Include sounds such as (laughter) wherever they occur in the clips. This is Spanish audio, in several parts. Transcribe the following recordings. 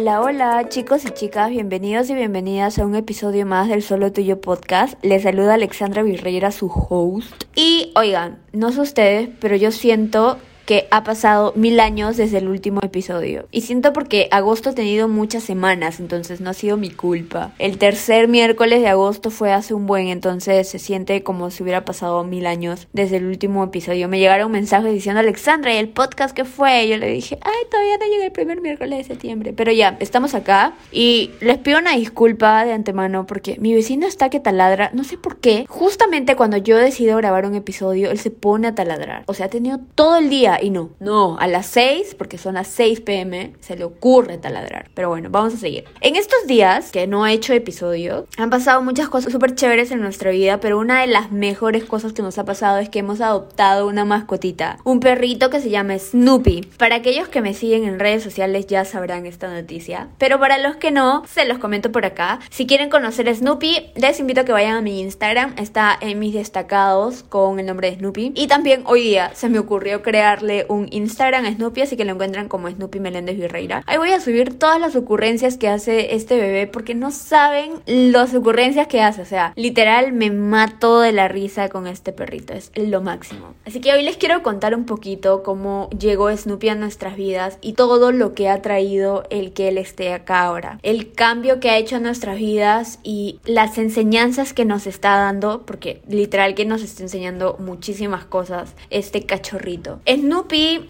Hola, hola chicos y chicas, bienvenidos y bienvenidas a un episodio más del Solo Tuyo Podcast. Les saluda Alexandra Virreira, su host. Y oigan, no sé ustedes, pero yo siento que ha pasado mil años desde el último episodio. Y siento porque agosto ha tenido muchas semanas, entonces no ha sido mi culpa. El tercer miércoles de agosto fue hace un buen, entonces se siente como si hubiera pasado mil años desde el último episodio. Me llegaron mensajes diciendo, Alexandra, ¿y el podcast que fue? yo le dije, ay, todavía no llega el primer miércoles de septiembre. Pero ya, estamos acá y les pido una disculpa de antemano porque mi vecino está que taladra, no sé por qué. Justamente cuando yo decido grabar un episodio, él se pone a taladrar. O sea, ha tenido todo el día y no, no, a las 6, porque son las 6 pm, se le ocurre taladrar. Pero bueno, vamos a seguir. En estos días que no he hecho episodio, han pasado muchas cosas súper chéveres en nuestra vida, pero una de las mejores cosas que nos ha pasado es que hemos adoptado una mascotita, un perrito que se llama Snoopy. Para aquellos que me siguen en redes sociales ya sabrán esta noticia, pero para los que no, se los comento por acá. Si quieren conocer a Snoopy, les invito a que vayan a mi Instagram, está en mis destacados con el nombre de Snoopy. Y también hoy día se me ocurrió crearle un Instagram a Snoopy, así que lo encuentran como Snoopy Meléndez Virreira. Ahí voy a subir todas las ocurrencias que hace este bebé porque no saben las ocurrencias que hace. O sea, literal me mato de la risa con este perrito. Es lo máximo. Así que hoy les quiero contar un poquito cómo llegó Snoopy a nuestras vidas y todo lo que ha traído el que él esté acá ahora. El cambio que ha hecho en nuestras vidas y las enseñanzas que nos está dando, porque literal que nos está enseñando muchísimas cosas este cachorrito. Snoopy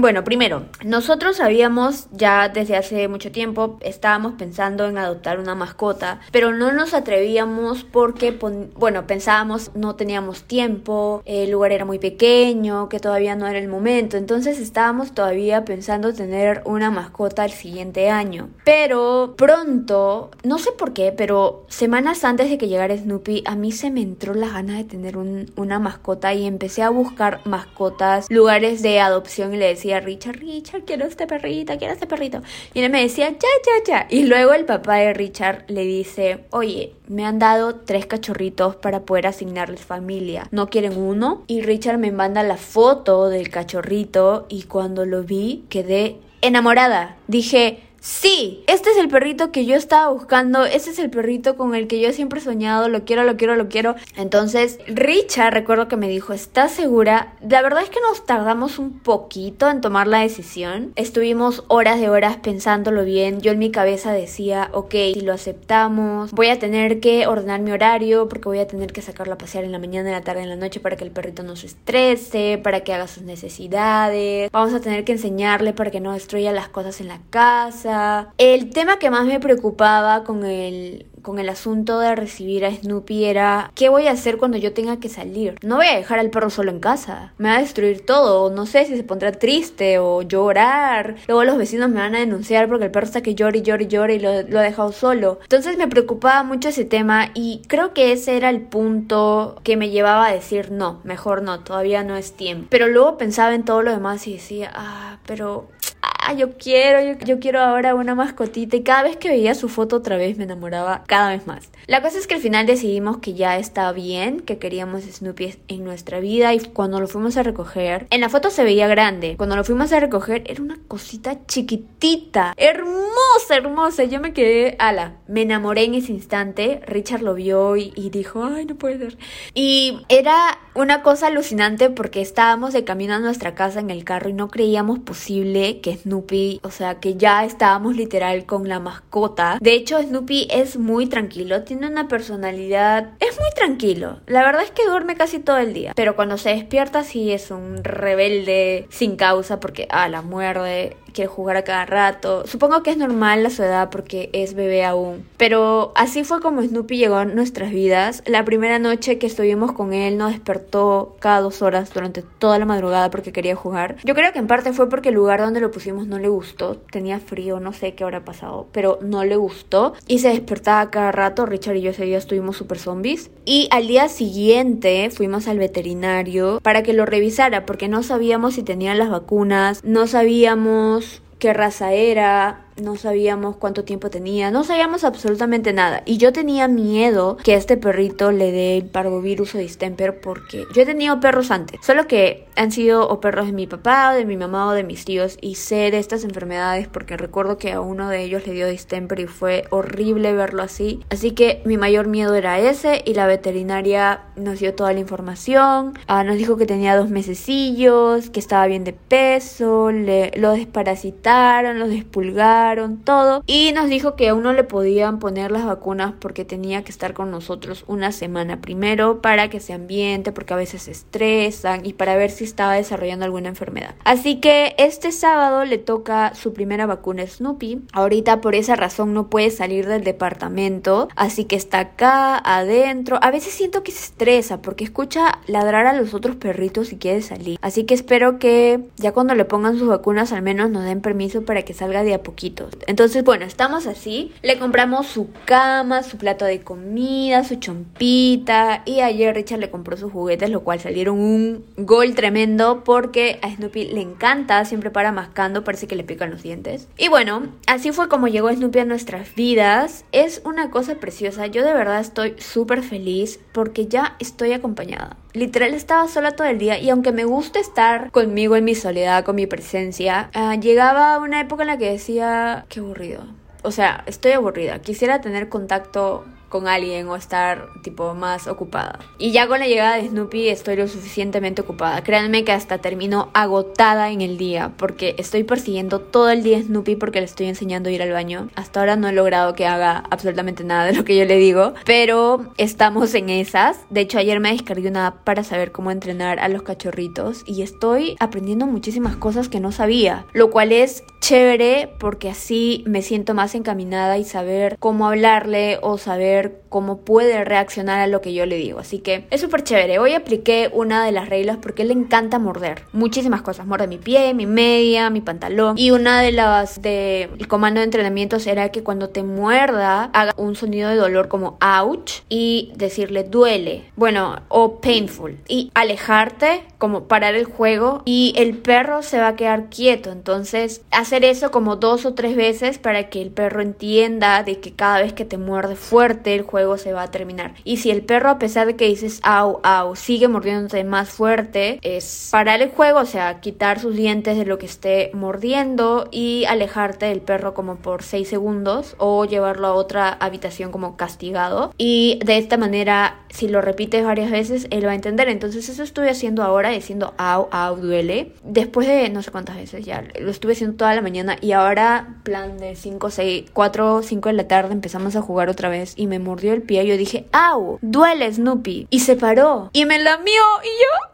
bueno, primero, nosotros sabíamos ya desde hace mucho tiempo, estábamos pensando en adoptar una mascota, pero no nos atrevíamos porque, bueno, pensábamos no teníamos tiempo, el lugar era muy pequeño, que todavía no era el momento, entonces estábamos todavía pensando tener una mascota el siguiente año. Pero pronto, no sé por qué, pero semanas antes de que llegara Snoopy, a mí se me entró la gana de tener una mascota y empecé a buscar mascotas, lugares de adopción y le decía Richard, Richard, quiero este perrito, quiero este perrito. Y él me decía, ya, ya, ya. Y luego el papá de Richard le dice, oye, me han dado tres cachorritos para poder asignarles familia. ¿No quieren uno? Y Richard me manda la foto del cachorrito y cuando lo vi quedé enamorada. Dije, Sí, este es el perrito que yo estaba buscando, este es el perrito con el que yo siempre he soñado, lo quiero, lo quiero, lo quiero. Entonces, Richard, recuerdo que me dijo, ¿estás segura? La verdad es que nos tardamos un poquito en tomar la decisión. Estuvimos horas de horas pensándolo bien. Yo en mi cabeza decía, ok, si lo aceptamos, voy a tener que ordenar mi horario porque voy a tener que sacarlo a pasear en la mañana, en la tarde, en la noche para que el perrito no se estrese, para que haga sus necesidades. Vamos a tener que enseñarle para que no destruya las cosas en la casa el tema que más me preocupaba con el con el asunto de recibir a Snoopy era ¿qué voy a hacer cuando yo tenga que salir? No voy a dejar al perro solo en casa. Me va a destruir todo. No sé si se pondrá triste o llorar. Luego los vecinos me van a denunciar porque el perro está que llora y llora y llora y lo, lo ha dejado solo. Entonces me preocupaba mucho ese tema y creo que ese era el punto que me llevaba a decir no, mejor no, todavía no es tiempo. Pero luego pensaba en todo lo demás y decía, ah, pero ah, yo quiero, yo, quiero ahora una mascotita. Y cada vez que veía su foto otra vez me enamoraba cada vez más. La cosa es que al final decidimos que ya está bien, que queríamos Snoopy en nuestra vida. Y cuando lo fuimos a recoger, en la foto se veía grande. Cuando lo fuimos a recoger, era una cosita chiquitita, hermosa, hermosa. Yo me quedé, ala, me enamoré en ese instante. Richard lo vio y, y dijo, ay, no puede ser. Y era una cosa alucinante porque estábamos de camino a nuestra casa en el carro y no creíamos posible que Snoopy, o sea, que ya estábamos literal con la mascota. De hecho, Snoopy es muy tranquilo, tiene una personalidad, es muy tranquilo. La verdad es que duerme casi todo el día, pero cuando se despierta sí es un rebelde sin causa porque, ah, la muerde, quiere jugar a cada rato. Supongo que es normal la su edad porque es bebé aún. Pero así fue como Snoopy llegó a nuestras vidas. La primera noche que estuvimos con él nos despertó cada dos horas durante toda la madrugada porque quería jugar. Yo creo que en parte fue porque el lugar donde lo pusimos no le gustó. Tenía frío, no sé qué habrá pasado, pero no le gustó. Y se despertaba cada rato. Richard y yo ese día estuvimos super zombies. Y al día siguiente fuimos al veterinario para que lo revisara porque no sabíamos si tenía las vacunas, no sabíamos qué raza era, no sabíamos cuánto tiempo tenía, no sabíamos absolutamente nada. Y yo tenía miedo que a este perrito le dé el parvovirus o distemper porque yo he tenido perros antes, solo que han sido perros de mi papá, de mi mamá o de mis tíos y sé de estas enfermedades porque recuerdo que a uno de ellos le dio distemper y fue horrible verlo así. Así que mi mayor miedo era ese y la veterinaria nos dio toda la información, ah, nos dijo que tenía dos mesecillos, que estaba bien de peso, le, lo desparasitaron, lo despulgaron, todo y nos dijo que aún no le podían poner las vacunas porque tenía que estar con nosotros una semana primero para que se ambiente porque a veces se estresan y para ver si estaba desarrollando alguna enfermedad. Así que este sábado le toca su primera vacuna Snoopy. Ahorita por esa razón no puede salir del departamento, así que está acá, adentro. A veces siento que se estresa porque escucha ladrar a los otros perritos y quiere salir. Así que espero que ya cuando le pongan sus vacunas al menos nos den permiso para que salga de a poquito. Entonces, bueno, estamos así. Le compramos su cama, su plato de comida, su chompita y ayer Richard le compró sus juguetes, lo cual salieron un gol tremendo porque a Snoopy le encanta, siempre para mascando, parece que le pican los dientes. Y bueno, así fue como llegó Snoopy a nuestras vidas. Es una cosa preciosa. Yo de verdad estoy súper feliz porque ya estoy acompañada. Literal estaba sola todo el día y aunque me gusta estar conmigo en mi soledad, con mi presencia, uh, llegaba una época en la que decía, qué aburrido. O sea, estoy aburrida. Quisiera tener contacto con alguien o estar tipo más ocupada. Y ya con la llegada de Snoopy estoy lo suficientemente ocupada. Créanme que hasta termino agotada en el día porque estoy persiguiendo todo el día a Snoopy porque le estoy enseñando a ir al baño. Hasta ahora no he logrado que haga absolutamente nada de lo que yo le digo, pero estamos en esas. De hecho, ayer me descargué una app para saber cómo entrenar a los cachorritos y estoy aprendiendo muchísimas cosas que no sabía, lo cual es chévere porque así me siento más encaminada y saber cómo hablarle o saber cómo puede reaccionar a lo que yo le digo. Así que es súper chévere. Hoy apliqué una de las reglas porque le encanta morder. Muchísimas cosas. Morde mi pie, mi media, mi pantalón. Y una de las de el comando de entrenamientos era que cuando te muerda haga un sonido de dolor como ouch y decirle duele. Bueno, o painful. Y alejarte, como parar el juego y el perro se va a quedar quieto. Entonces hacer eso como dos o tres veces para que el perro entienda de que cada vez que te muerde fuerte el juego se va a terminar. Y si el perro, a pesar de que dices au, au, sigue mordiéndote más fuerte, es parar el juego, o sea, quitar sus dientes de lo que esté mordiendo y alejarte del perro como por 6 segundos o llevarlo a otra habitación como castigado. Y de esta manera, si lo repites varias veces, él va a entender. Entonces, eso estoy haciendo ahora, diciendo au, au, duele. Después de no sé cuántas veces ya, lo estuve haciendo toda la mañana y ahora, plan de 5, 6, 4, 5 de la tarde, empezamos a jugar otra vez y me mordió el pie, yo dije, ¡au! Duele Snoopy. Y se paró. Y me lamió. Y yo,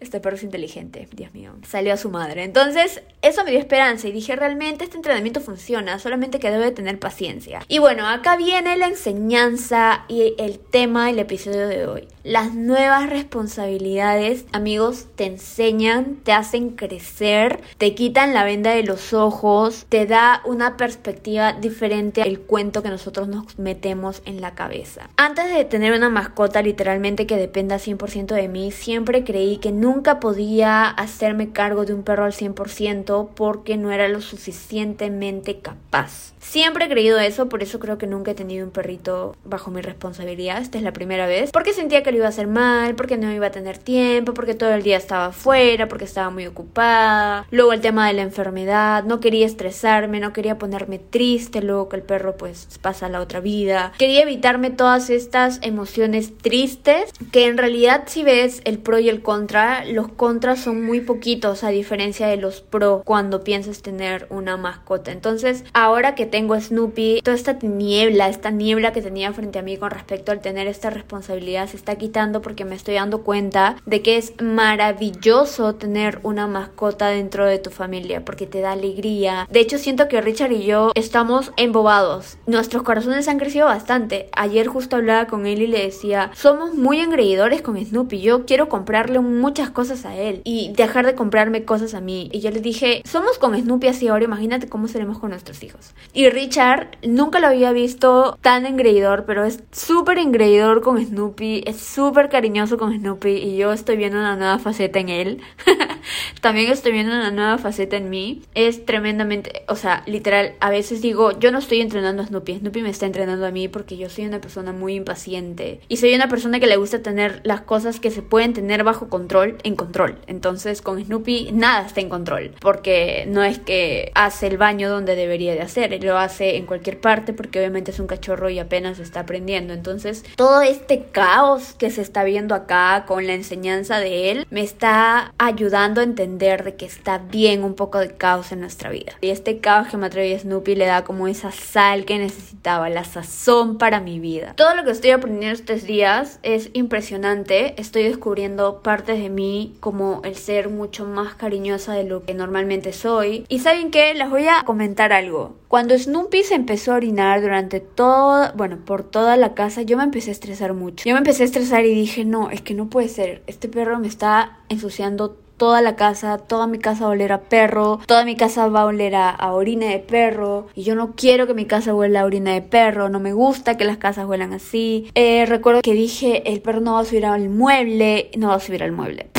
este perro es inteligente, Dios mío. Salió a su madre. Entonces, eso me dio esperanza y dije, realmente este entrenamiento funciona, solamente que debe tener paciencia. Y bueno, acá viene la enseñanza y el tema del episodio de hoy. Las nuevas responsabilidades, amigos, te enseñan, te hacen crecer, te quitan la venda de los ojos, te da una perspectiva diferente al cuento que nosotros nos metemos en la cabeza. Antes de tener una mascota literalmente que dependa 100% de mí, siempre creí que nunca podía hacerme cargo de un perro al 100% porque no era lo suficientemente capaz. Siempre he creído eso, por eso creo que nunca he tenido un perrito bajo mi responsabilidad. Esta es la primera vez. Porque sentía que lo iba a hacer mal, porque no iba a tener tiempo, porque todo el día estaba afuera, porque estaba muy ocupada. Luego el tema de la enfermedad, no quería estresarme, no quería ponerme triste, luego que el perro pues pasa a la otra vida. Quería evitarme todas estas emociones tristes, que en realidad si ves el pro y el contra, los contras son muy poquitos a diferencia de los pro cuando piensas tener una mascota. Entonces, ahora que tengo Snoopy, toda esta niebla, esta niebla que tenía frente a mí con respecto al tener esta responsabilidad se está quitando porque me estoy dando cuenta de que es maravilloso tener una mascota dentro de tu familia porque te da alegría. De hecho, siento que Richard y yo estamos embobados. Nuestros corazones han crecido bastante. Ayer justo hablaba con él y le decía, somos muy engreidores con Snoopy. Yo quiero comprarle muchas cosas a él y dejar de comprarme cosas a mí. Y yo le dije, somos con Snoopy así ahora, imagínate cómo seremos con nuestros hijos. Y Richard nunca lo había visto tan engreidor, pero es súper engreidor con Snoopy, es súper cariñoso con Snoopy y yo estoy viendo una nueva faceta en él. (laughs) También estoy viendo una nueva faceta en mí. Es tremendamente, o sea, literal, a veces digo, yo no estoy entrenando a Snoopy, Snoopy me está entrenando a mí porque yo soy una persona muy impaciente y soy una persona que le gusta tener las cosas que se pueden tener bajo control en control. Entonces con Snoopy nada está en control porque no es que hace el baño donde debería de hacer, lo hace en cualquier parte porque obviamente es un cachorro y apenas está aprendiendo. Entonces todo este caos que se está viendo acá con la enseñanza de él me está ayudando a entender de que está bien un poco de caos en nuestra vida. Y este caos que me atrae Snoopy le da como esa sal que necesitaba, la sazón para mi vida. Todo lo que estoy aprendiendo estos días es impresionante. Estoy descubriendo partes de mí como el ser mucho más cariñosa de lo que normalmente soy. Y saben qué, les voy a comentar algo. Cuando Snoopy se empezó a orinar durante todo, bueno, por toda la casa, yo me empecé a estresar mucho. Yo me empecé a estresar y dije, no, es que no puede ser. Este perro me está ensuciando toda la casa, toda mi casa va a oler a perro, toda mi casa va a oler a, orina de perro y yo no quiero que mi casa huela a orina de perro, no me gusta que las casas huelan así. Eh, recuerdo que dije, el perro no va a subir al mueble, no va a subir al mueble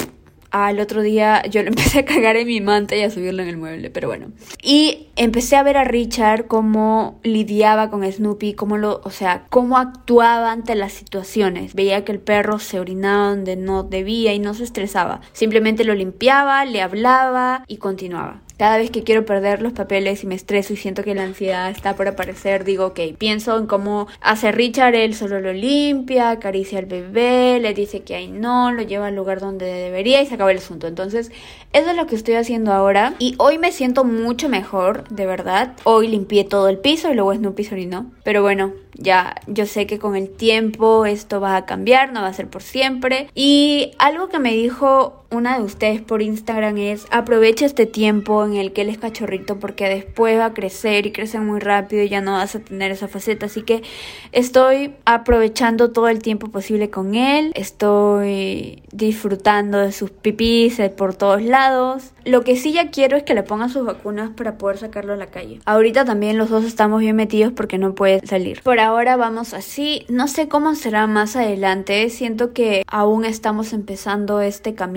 al otro día yo le (laughs) empecé a cagar en mi manta y a subirlo en el mueble, pero bueno. Y empecé a ver a Richard cómo lidiaba con Snoopy, cómo lo, o sea, cómo actuaba ante las situaciones. Veía que el perro se orinaba donde no debía y no se estresaba. Simplemente lo limpiaba, le hablaba y continuaba. Cada vez que quiero perder los papeles y me estreso y siento que la ansiedad está por aparecer, digo, ok, pienso en cómo hace Richard, él solo lo limpia, acaricia al bebé, le dice que ahí no, lo lleva al lugar donde debería y se acaba el asunto. Entonces, eso es lo que estoy haciendo ahora y hoy me siento mucho mejor, de verdad. Hoy limpié todo el piso y luego Snoopy orinó. Pero bueno, ya yo sé que con el tiempo esto va a cambiar, no va a ser por siempre. Y algo que me dijo una de ustedes por Instagram es aprovecha este tiempo en el que él es cachorrito porque después va a crecer y crece muy rápido y ya no vas a tener esa faceta. Así que estoy aprovechando todo el tiempo posible con él. Estoy disfrutando de sus pipís por todos lados. Lo que sí ya quiero es que le pongan sus vacunas para poder sacarlo a la calle. Ahorita también los dos estamos bien metidos porque no puede salir. Ahora vamos así. No sé cómo será más adelante. Siento que aún estamos empezando este camino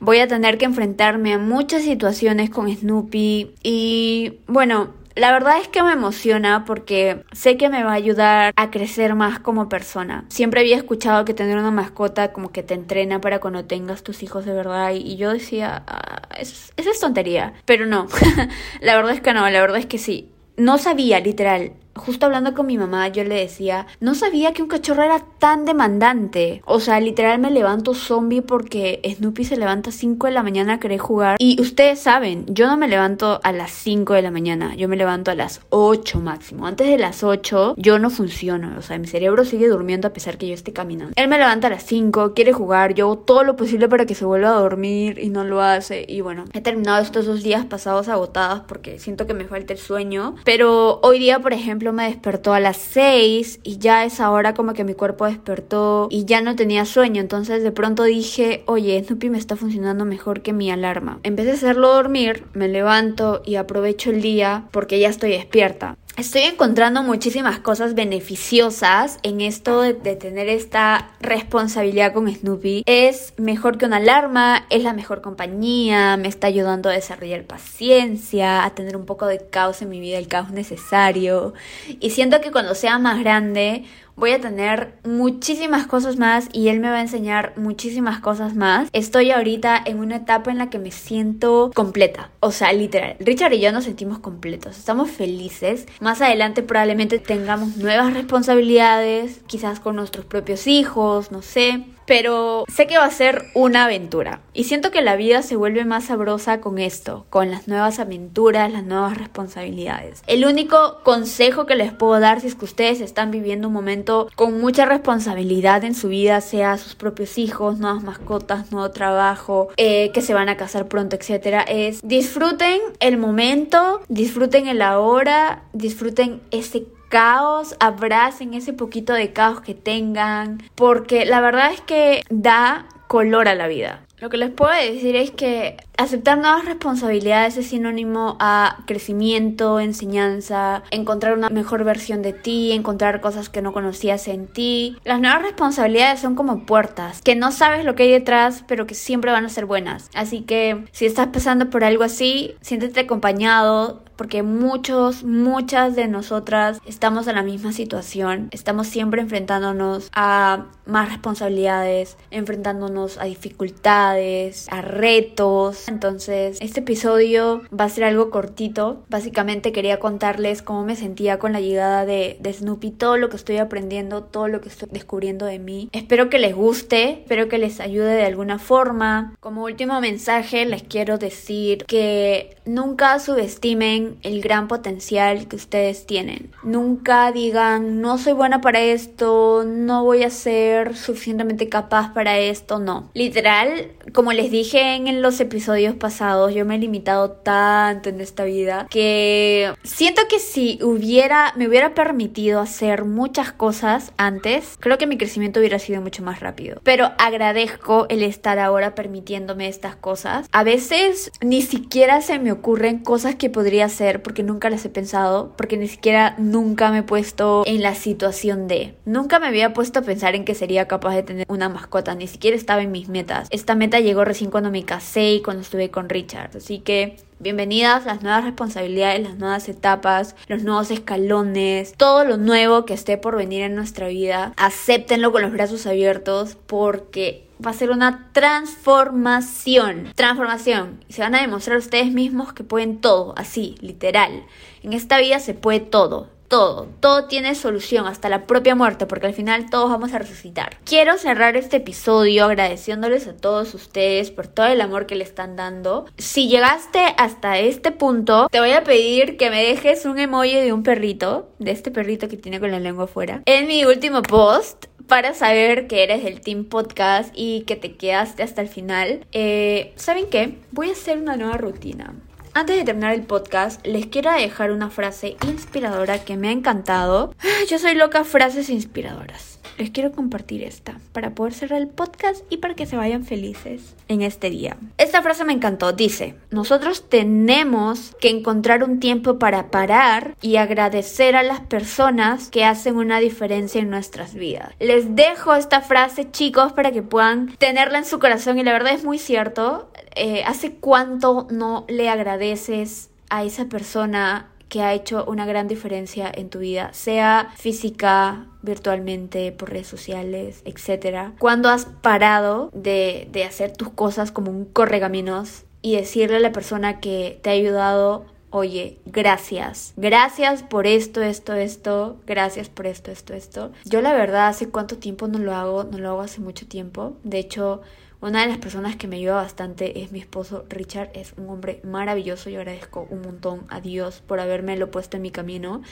Voy a tener que enfrentarme a muchas situaciones con Snoopy y bueno, la verdad es que me emociona porque sé que me va a ayudar a crecer más como persona. Siempre había escuchado que tener una mascota como que te entrena para cuando tengas tus hijos de verdad y yo decía, ah, es tontería, pero no, (laughs) la verdad es que no, la verdad es que sí. No sabía, literal, justo hablando con mi mamá, yo le decía, no sabía que un cachorro era tan demandante. O sea, literal me levanto zombie porque Snoopy se levanta a 5 de la mañana a querer jugar. Y ustedes saben, yo no me levanto a las 5 de la mañana, yo me levanto a las 8 máximo. Antes de las 8 yo no funciono, o sea, mi cerebro sigue durmiendo a pesar que yo esté caminando. Él me levanta a las 5, quiere jugar, yo hago todo lo posible para que se vuelva a dormir y no lo hace. Y bueno, he terminado estos dos días pasados agotados porque siento que me falta el sueño. Pero hoy día, por ejemplo, me despertó a las 6 y ya es ahora como que mi cuerpo despertó y ya no tenía sueño. Entonces de pronto dije, oye, Snoopy me está funcionando mejor que mi alarma. En vez de hacerlo dormir, me levanto y aprovecho el día porque ya estoy despierta. Estoy encontrando muchísimas cosas beneficiosas en esto de, tener esta responsabilidad con Snoopy. Es mejor que una alarma, es la mejor compañía, me está ayudando a desarrollar paciencia, a tener un poco de caos en mi vida, el caos necesario. Y siento que cuando sea más grande voy a tener muchísimas cosas más y él me va a enseñar muchísimas cosas más. Estoy ahorita en una etapa en la que me siento completa, o sea, literal. Richard y yo nos sentimos completos, estamos felices. Más adelante probablemente tengamos nuevas responsabilidades, quizás con nuestros propios hijos, no sé pero sé que va a ser una aventura. Y siento que la vida se vuelve más sabrosa con esto, con las nuevas aventuras, las nuevas responsabilidades. El único consejo que les puedo dar si es que ustedes están viviendo un momento con mucha responsabilidad en su vida, sea sus propios hijos, nuevas mascotas, nuevo trabajo, eh, que se van a casar pronto, etcétera, es disfruten el momento, disfruten el ahora, disfruten ese caos, abracen ese poquito de caos que tengan, porque la verdad es que da color a la vida. Lo que les puedo decir es que aceptar nuevas responsabilidades es sinónimo a crecimiento, enseñanza, encontrar una mejor versión de ti, encontrar cosas que no conocías en ti. Las nuevas responsabilidades son como puertas, que no sabes lo que hay detrás, pero que siempre van a ser buenas. Así que si estás pasando por algo así, siéntete acompañado, porque muchos, muchas de nosotras estamos en la misma situación, estamos siempre enfrentándonos a más responsabilidades, enfrentándonos a dificultades, a retos. Entonces, este episodio va a ser algo cortito. Básicamente quería contarles cómo me sentía con la llegada de, Snoopy, todo lo que estoy aprendiendo, todo lo que estoy descubriendo de mí. Espero que les guste, espero que les ayude de alguna forma. Como último mensaje, les quiero decir que nunca subestimen el gran potencial que ustedes tienen. Nunca digan, no soy buena para esto, no voy a ser suficientemente capaz para esto, no. Literal, como les dije en los episodios pasados, yo me he limitado tanto en esta vida que siento que si hubiera, me hubiera permitido hacer muchas cosas antes, creo que mi crecimiento hubiera sido mucho más rápido. Pero agradezco el estar ahora permitiéndome estas cosas. A veces ni siquiera se me ocurren cosas que podría hacer porque nunca las he pensado, porque ni siquiera nunca me he puesto en la situación de. Nunca me había puesto a pensar en que sería capaz de tener una mascota, ni siquiera estaba en mis metas. Esta meta llegó recién cuando me casé y cuando estuve con Richard, así que Bienvenidas las nuevas responsabilidades, las nuevas etapas, los nuevos escalones, todo lo nuevo que esté por venir en nuestra vida. Acéptenlo con los brazos abiertos porque va a ser una transformación. Transformación. Y se van a demostrar ustedes mismos que pueden todo, así, literal. En esta vida se puede todo todo, todo tiene solución, hasta la propia muerte, porque al final todos vamos a resucitar. Quiero cerrar este episodio agradeciéndoles a todos ustedes por todo el amor que le están dando. Si llegaste hasta este punto, te voy a pedir que me dejes un emoji de un perrito, de este perrito que tiene con la lengua afuera, en mi último post para saber que eres el Team Podcast y que te quedaste hasta el final. Eh, ¿Saben qué? Voy a hacer una nueva rutina. Antes de terminar el podcast, les quiero dejar una frase inspiradora que me ha encantado. Yo soy loca frases inspiradoras. Les quiero compartir esta para poder cerrar el podcast y para que se vayan felices en este día. Esta frase me encantó. Dice, nosotros tenemos que encontrar un tiempo para parar y agradecer a las personas que hacen una diferencia en nuestras vidas. Les dejo esta frase chicos para que puedan tenerla en su corazón y la verdad es muy cierto. Eh, ¿Hace cuánto no le agradeces a esa persona que ha hecho una gran diferencia en tu vida, sea física, virtualmente, por redes sociales, etc. Cuando has parado de, de hacer tus cosas como un corregaminos y decirle a la persona que te ha ayudado oye, gracias, gracias por esto, esto, esto, gracias por esto, esto, esto. Yo la verdad hace cuánto tiempo no lo hago, no lo hago hace mucho tiempo. De hecho, una de las personas que me ayuda bastante es mi esposo Richard, es un hombre maravilloso, yo agradezco un montón a Dios por haberme lo puesto en mi camino.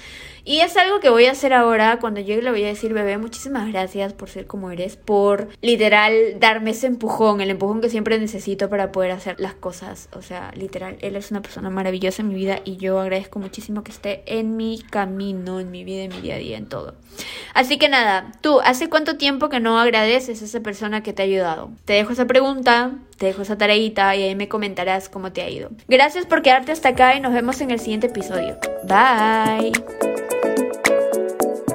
Y es algo que voy a hacer ahora, cuando llegue le voy a decir, bebé, muchísimas gracias por ser como eres, por literal darme ese empujón, el empujón que siempre necesito para poder hacer las cosas. O sea, literal, él es una persona maravillosa en mi vida y yo agradezco muchísimo que esté en mi camino, en mi vida, en mi día a día, en todo. Así que nada, tú, ¿hace cuánto tiempo que no agradeces a esa persona que te ha ayudado? Te dejo esa pregunta, te dejo esa tareita y ahí me comentarás cómo te ha ido. Gracias por quedarte hasta acá y nos vemos en el siguiente episodio. Bye.